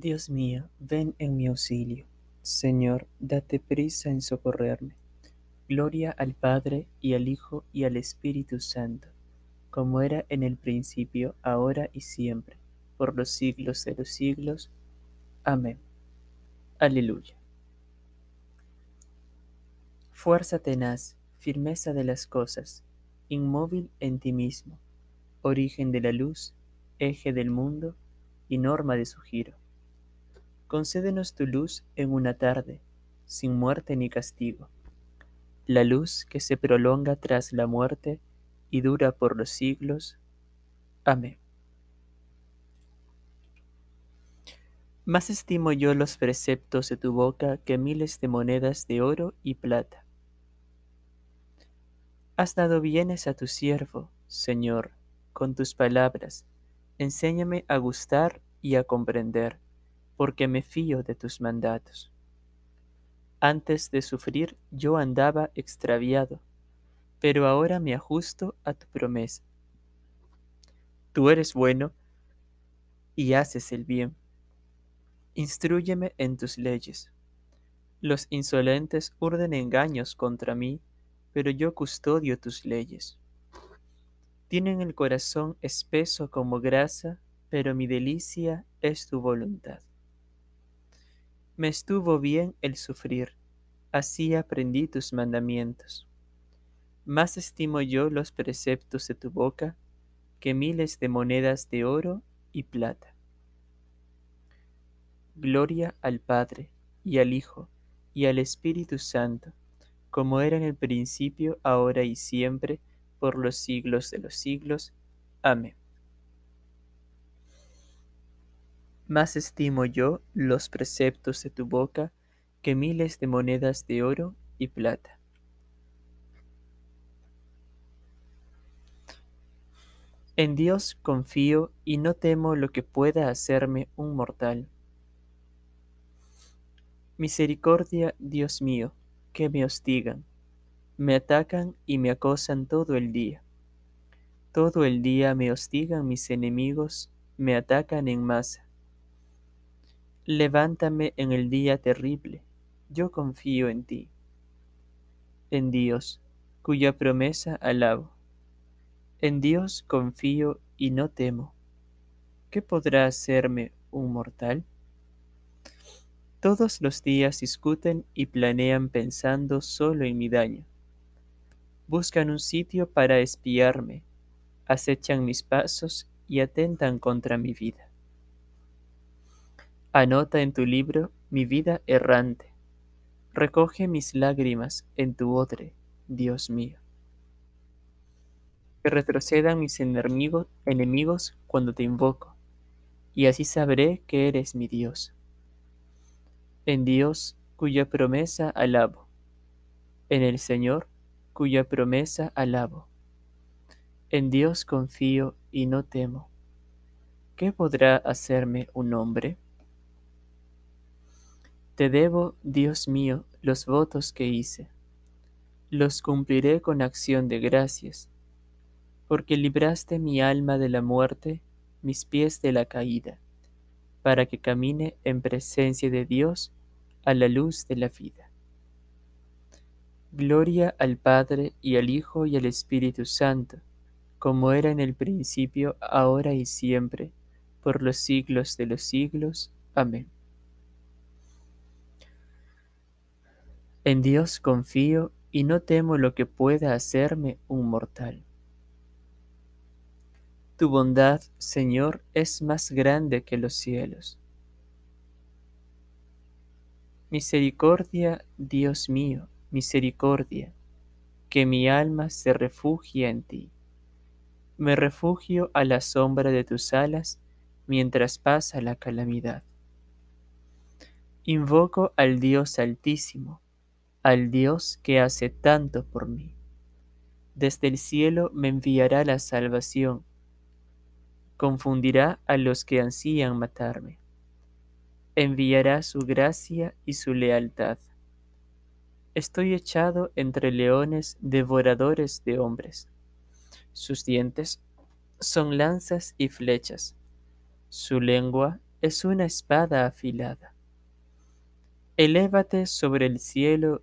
Dios mío, ven en mi auxilio. Señor, date prisa en socorrerme. Gloria al Padre y al Hijo y al Espíritu Santo, como era en el principio, ahora y siempre, por los siglos de los siglos. Amén. Aleluya. Fuerza tenaz, firmeza de las cosas, inmóvil en ti mismo, origen de la luz, eje del mundo y norma de su giro. Concédenos tu luz en una tarde, sin muerte ni castigo, la luz que se prolonga tras la muerte y dura por los siglos. Amén. Más estimo yo los preceptos de tu boca que miles de monedas de oro y plata. Has dado bienes a tu siervo, Señor, con tus palabras. Enséñame a gustar y a comprender, porque me fío de tus mandatos. Antes de sufrir yo andaba extraviado, pero ahora me ajusto a tu promesa. Tú eres bueno y haces el bien Instrúyeme en tus leyes. Los insolentes urden engaños contra mí, pero yo custodio tus leyes. Tienen el corazón espeso como grasa, pero mi delicia es tu voluntad. Me estuvo bien el sufrir, así aprendí tus mandamientos. Más estimo yo los preceptos de tu boca que miles de monedas de oro y plata. Gloria al Padre, y al Hijo, y al Espíritu Santo, como era en el principio, ahora y siempre, por los siglos de los siglos. Amén. Más estimo yo los preceptos de tu boca que miles de monedas de oro y plata. En Dios confío y no temo lo que pueda hacerme un mortal Misericordia, Dios mío, que me hostigan, me atacan y me acosan todo el día. Todo el día me hostigan mis enemigos, me atacan en masa. Levántame en el día terrible, yo confío en ti. En Dios, cuya promesa alabo. En Dios confío y no temo. ¿Qué podrá hacerme un mortal? Todos los días discuten y planean pensando solo en mi daño. Buscan un sitio para espiarme, acechan mis pasos y atentan contra mi vida. Anota en tu libro mi vida errante. Recoge mis lágrimas en tu odre, Dios mío. Que retrocedan mis enemigos, enemigos cuando te invoco, y así sabré que eres mi Dios en Dios cuya promesa alabo, en el Señor cuya promesa alabo. En Dios confío y no temo. ¿Qué podrá hacerme un hombre? Te debo, Dios mío, los votos que hice. Los cumpliré con acción de gracias, porque libraste mi alma de la muerte, mis pies de la caída, para que camine en presencia de Dios a la luz de la vida. Gloria al Padre y al Hijo y al Espíritu Santo, como era en el principio, ahora y siempre, por los siglos de los siglos. Amén. En Dios confío y no temo lo que pueda hacerme un mortal. Tu bondad, Señor, es más grande que los cielos Misericordia, Dios mío, misericordia, que mi alma se refugia en ti. Me refugio a la sombra de tus alas mientras pasa la calamidad. Invoco al Dios altísimo, al Dios que hace tanto por mí. Desde el cielo me enviará la salvación, confundirá a los que ansían matarme enviará su gracia y su lealtad. Estoy echado entre leones devoradores de hombres. Sus dientes son lanzas y flechas, su lengua es una espada afilada. Elévate sobre el cielo,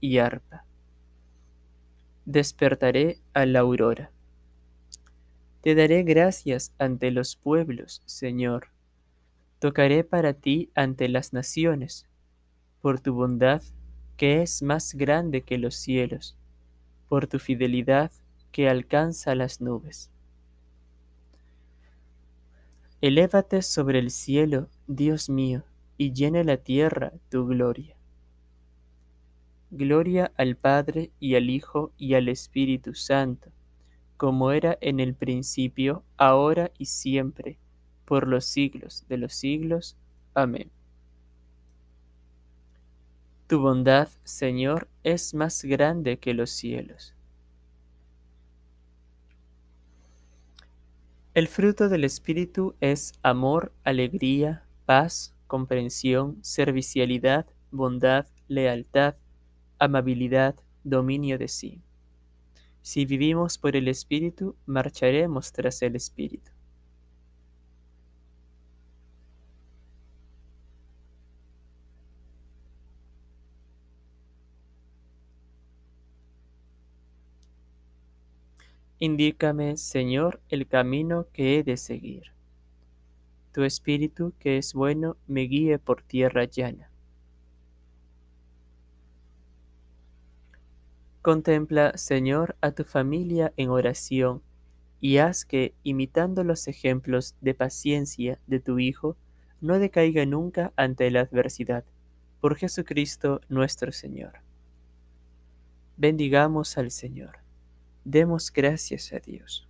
y arpa. Despertaré a la aurora. Te daré gracias ante los pueblos, Señor. Tocaré para ti ante las naciones, por tu bondad, que es más grande que los cielos, por tu fidelidad, que alcanza las nubes. Elévate sobre el cielo, Dios mío, y llene la tierra tu gloria. Gloria al Padre y al Hijo y al Espíritu Santo, como era en el principio, ahora y siempre, por los siglos de los siglos. Amén. Tu bondad, Señor, es más grande que los cielos. El fruto del Espíritu es amor, alegría, paz, comprensión, servicialidad, bondad, lealtad, amabilidad, dominio de sí. Si vivimos por el Espíritu, marcharemos tras el Espíritu. Indícame, Señor, el camino que he de seguir. Tu Espíritu, que es bueno, me guíe por tierra llana. Contempla, Señor, a tu familia en oración y haz que, imitando los ejemplos de paciencia de tu Hijo, no decaiga nunca ante la adversidad. Por Jesucristo nuestro Señor. Bendigamos al Señor. Demos gracias a Dios.